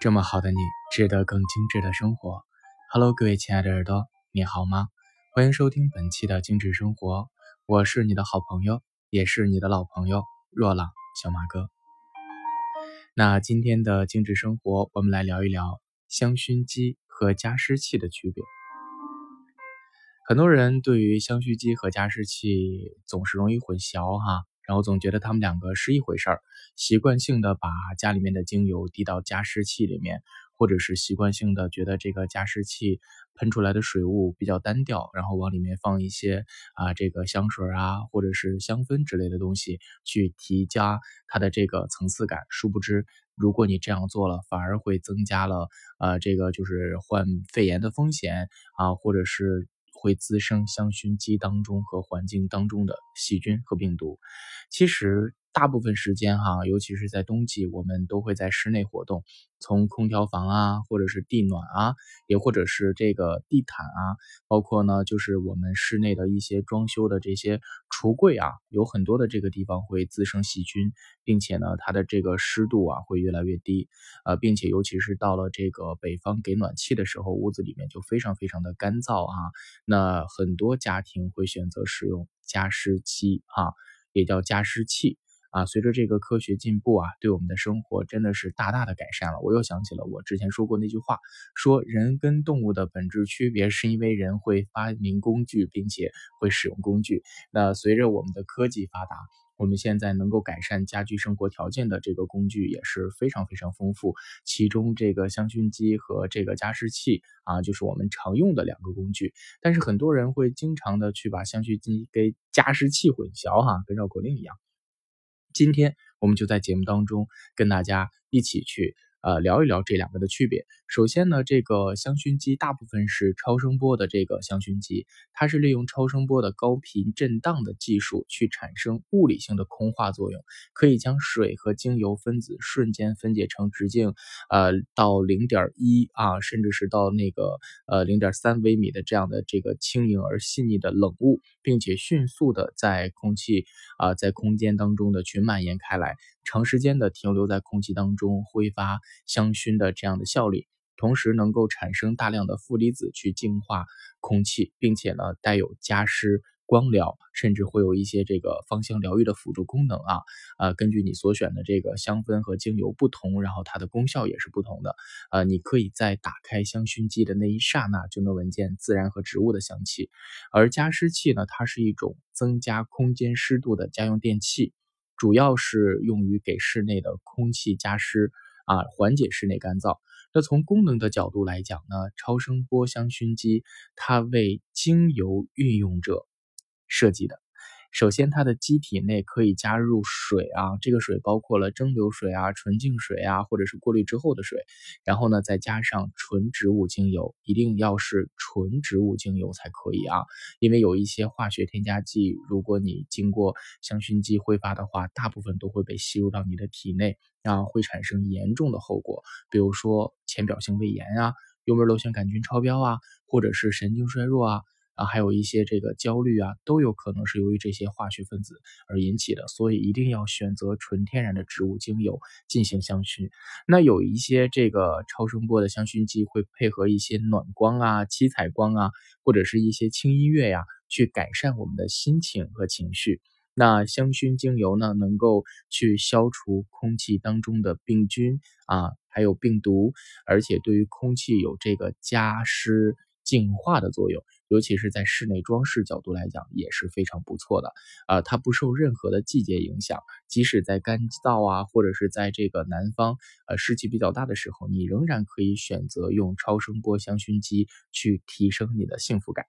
这么好的你，值得更精致的生活。Hello，各位亲爱的耳朵，你好吗？欢迎收听本期的精致生活，我是你的好朋友，也是你的老朋友若朗小马哥。那今天的精致生活，我们来聊一聊香薰机和加湿器的区别。很多人对于香薰机和加湿器总是容易混淆哈。然后总觉得他们两个是一回事儿，习惯性的把家里面的精油滴到加湿器里面，或者是习惯性的觉得这个加湿器喷出来的水雾比较单调，然后往里面放一些啊这个香水啊或者是香氛之类的东西去提加它的这个层次感。殊不知，如果你这样做了，反而会增加了呃这个就是患肺炎的风险啊，或者是。会滋生香薰机当中和环境当中的细菌和病毒。其实大部分时间哈，尤其是在冬季，我们都会在室内活动。从空调房啊，或者是地暖啊，也或者是这个地毯啊，包括呢，就是我们室内的一些装修的这些橱柜啊，有很多的这个地方会滋生细菌，并且呢，它的这个湿度啊会越来越低，呃，并且尤其是到了这个北方给暖气的时候，屋子里面就非常非常的干燥啊，那很多家庭会选择使用加湿机啊，也叫加湿器。啊，随着这个科学进步啊，对我们的生活真的是大大的改善了。我又想起了我之前说过那句话，说人跟动物的本质区别是因为人会发明工具，并且会使用工具。那随着我们的科技发达，我们现在能够改善家居生活条件的这个工具也是非常非常丰富。其中这个香薰机和这个加湿器啊，就是我们常用的两个工具。但是很多人会经常的去把香薰机跟加湿器混淆哈，跟绕口令一样。今天我们就在节目当中跟大家一起去。呃，聊一聊这两个的区别。首先呢，这个香薰机大部分是超声波的这个香薰机，它是利用超声波的高频震荡的技术去产生物理性的空化作用，可以将水和精油分子瞬间分解成直径呃到零点一啊，甚至是到那个呃零点三微米的这样的这个轻盈而细腻的冷雾，并且迅速的在空气啊在空间当中的去蔓延开来。长时间的停留在空气当中，挥发香薰的这样的效力，同时能够产生大量的负离子去净化空气，并且呢带有加湿、光疗，甚至会有一些这个芳香疗愈的辅助功能啊。呃，根据你所选的这个香氛和精油不同，然后它的功效也是不同的。呃，你可以在打开香薰机的那一刹那就能闻见自然和植物的香气，而加湿器呢，它是一种增加空间湿度的家用电器。主要是用于给室内的空气加湿啊，缓解室内干燥。那从功能的角度来讲呢，超声波香薰机它为精油运用者设计的。首先，它的机体内可以加入水啊，这个水包括了蒸馏水啊、纯净水啊，或者是过滤之后的水。然后呢，再加上纯植物精油，一定要是纯植物精油才可以啊，因为有一些化学添加剂，如果你经过香薰机挥发的话，大部分都会被吸入到你的体内，啊，会产生严重的后果，比如说浅表性胃炎啊、幽门螺旋杆菌超标啊，或者是神经衰弱啊。啊，还有一些这个焦虑啊，都有可能是由于这些化学分子而引起的，所以一定要选择纯天然的植物精油进行香薰。那有一些这个超声波的香薰机会配合一些暖光啊、七彩光啊，或者是一些轻音乐呀，去改善我们的心情和情绪。那香薰精油呢，能够去消除空气当中的病菌啊，还有病毒，而且对于空气有这个加湿。净化的作用，尤其是在室内装饰角度来讲，也是非常不错的啊！它不受任何的季节影响，即使在干燥啊，或者是在这个南方呃湿气比较大的时候，你仍然可以选择用超声波香薰机去提升你的幸福感。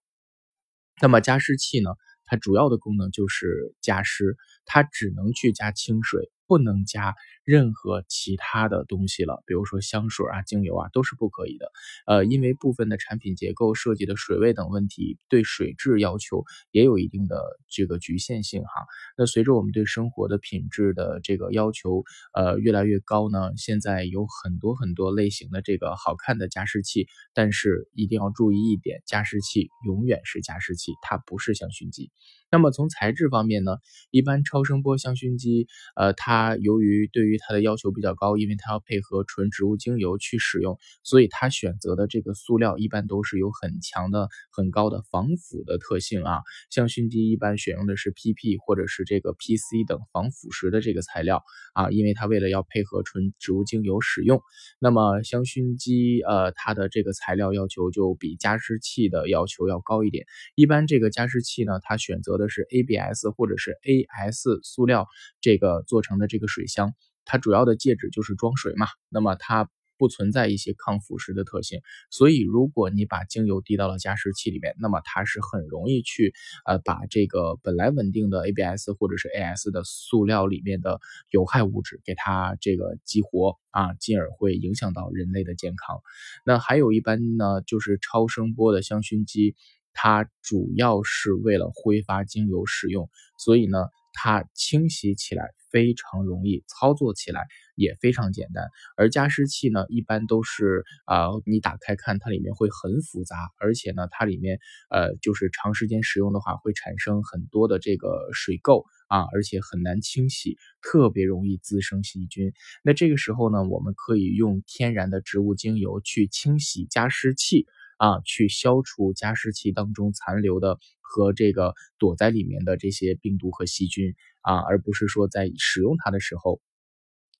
那么加湿器呢？它主要的功能就是加湿，它只能去加清水。不能加任何其他的东西了，比如说香水啊、精油啊，都是不可以的。呃，因为部分的产品结构设计的水位等问题，对水质要求也有一定的这个局限性哈。那随着我们对生活的品质的这个要求呃越来越高呢，现在有很多很多类型的这个好看的加湿器，但是一定要注意一点，加湿器永远是加湿器，它不是香薰机。那么从材质方面呢，一般超声波香薰机，呃，它由于对于它的要求比较高，因为它要配合纯植物精油去使用，所以它选择的这个塑料一般都是有很强的、很高的防腐的特性啊。香薰机一般选用的是 PP 或者是这个 PC 等防腐蚀的这个材料啊，因为它为了要配合纯植物精油使用，那么香薰机呃它的这个材料要求就比加湿器的要求要高一点。一般这个加湿器呢，它选择的是 ABS 或者是 AS 塑料这个做成的这个水箱，它主要的介质就是装水嘛，那么它不存在一些抗腐蚀的特性，所以如果你把精油滴到了加湿器里面，那么它是很容易去呃把这个本来稳定的 ABS 或者是 AS 的塑料里面的有害物质给它这个激活啊，进而会影响到人类的健康。那还有一般呢，就是超声波的香薰机。它主要是为了挥发精油使用，所以呢，它清洗起来非常容易，操作起来也非常简单。而加湿器呢，一般都是啊，你打开看它里面会很复杂，而且呢，它里面呃，就是长时间使用的话会产生很多的这个水垢啊，而且很难清洗，特别容易滋生细菌。那这个时候呢，我们可以用天然的植物精油去清洗加湿器。啊，去消除加湿器当中残留的和这个躲在里面的这些病毒和细菌啊，而不是说在使用它的时候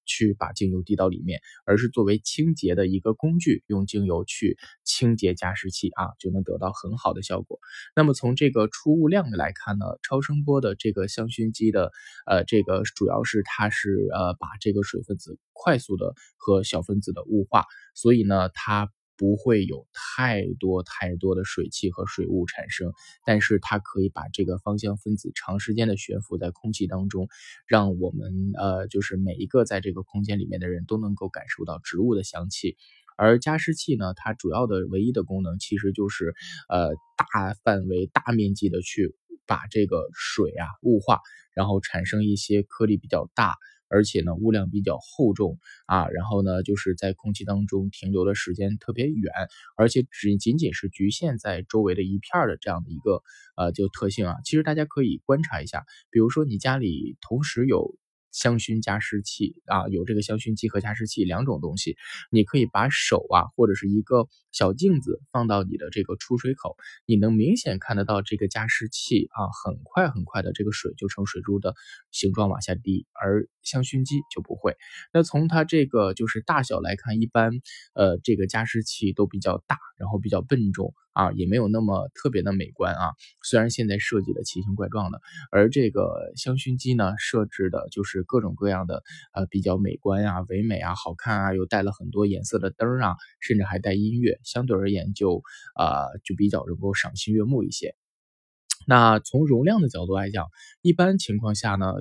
去把精油滴到里面，而是作为清洁的一个工具，用精油去清洁加湿器啊，就能得到很好的效果。那么从这个出物量来看呢，超声波的这个香薰机的呃，这个主要是它是呃把这个水分子快速的和小分子的雾化，所以呢它。不会有太多太多的水汽和水雾产生，但是它可以把这个芳香分子长时间的悬浮在空气当中，让我们呃就是每一个在这个空间里面的人都能够感受到植物的香气。而加湿器呢，它主要的唯一的功能其实就是呃大范围大面积的去把这个水啊雾化，然后产生一些颗粒比较大。而且呢，物量比较厚重啊，然后呢，就是在空气当中停留的时间特别远，而且只仅仅是局限在周围的一片的这样的一个呃就特性啊。其实大家可以观察一下，比如说你家里同时有。香薰加湿器啊，有这个香薰机和加湿器两种东西，你可以把手啊或者是一个小镜子放到你的这个出水口，你能明显看得到这个加湿器啊，很快很快的这个水就成水珠的形状往下滴，而香薰机就不会。那从它这个就是大小来看，一般呃这个加湿器都比较大，然后比较笨重。啊，也没有那么特别的美观啊。虽然现在设计的奇形怪状的，而这个香薰机呢，设置的就是各种各样的呃比较美观啊、唯美啊、好看啊，又带了很多颜色的灯啊，甚至还带音乐，相对而言就啊就比较能够赏心悦目一些。那从容量的角度来讲，一般情况下呢。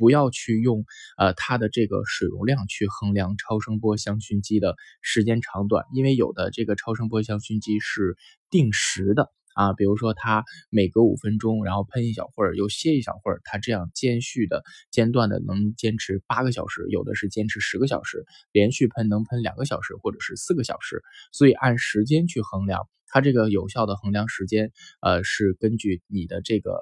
不要去用呃它的这个水容量去衡量超声波香薰机的时间长短，因为有的这个超声波香薰机是定时的啊，比如说他每隔五分钟，然后喷一小会儿，又歇一小会儿，它这样间续的间断的能坚持八个小时，有的是坚持十个小时，连续喷能喷两个小时或者是四个小时，所以按时间去衡量，它这个有效的衡量时间，呃是根据你的这个。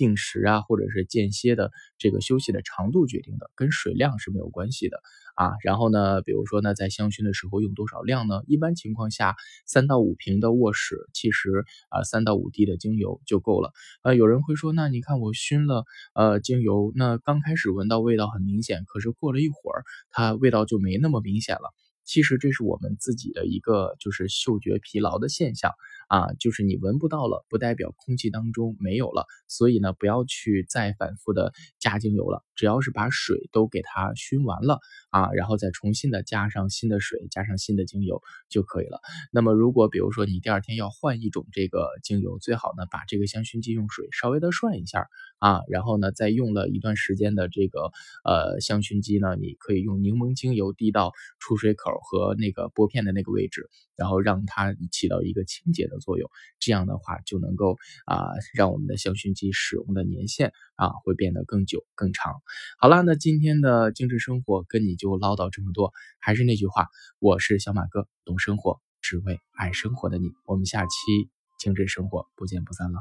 定时啊，或者是间歇的这个休息的长度决定的，跟水量是没有关系的啊。然后呢，比如说呢，在香薰的时候用多少量呢？一般情况下，三到五瓶的卧室，其实啊，三到五滴的精油就够了。呃，有人会说，那你看我熏了呃精油，那刚开始闻到味道很明显，可是过了一会儿，它味道就没那么明显了。其实这是我们自己的一个就是嗅觉疲劳的现象。啊，就是你闻不到了，不代表空气当中没有了，所以呢，不要去再反复的加精油了，只要是把水都给它熏完了啊，然后再重新的加上新的水，加上新的精油就可以了。那么如果比如说你第二天要换一种这个精油，最好呢把这个香薰机用水稍微的涮一下啊，然后呢再用了一段时间的这个呃香薰机呢，你可以用柠檬精油滴到出水口和那个拨片的那个位置，然后让它起到一个清洁的。作用，这样的话就能够啊，让我们的香薰机使用的年限啊会变得更久更长。好啦，那今天的精致生活跟你就唠叨这么多，还是那句话，我是小马哥，懂生活，只为爱生活的你。我们下期精致生活不见不散了。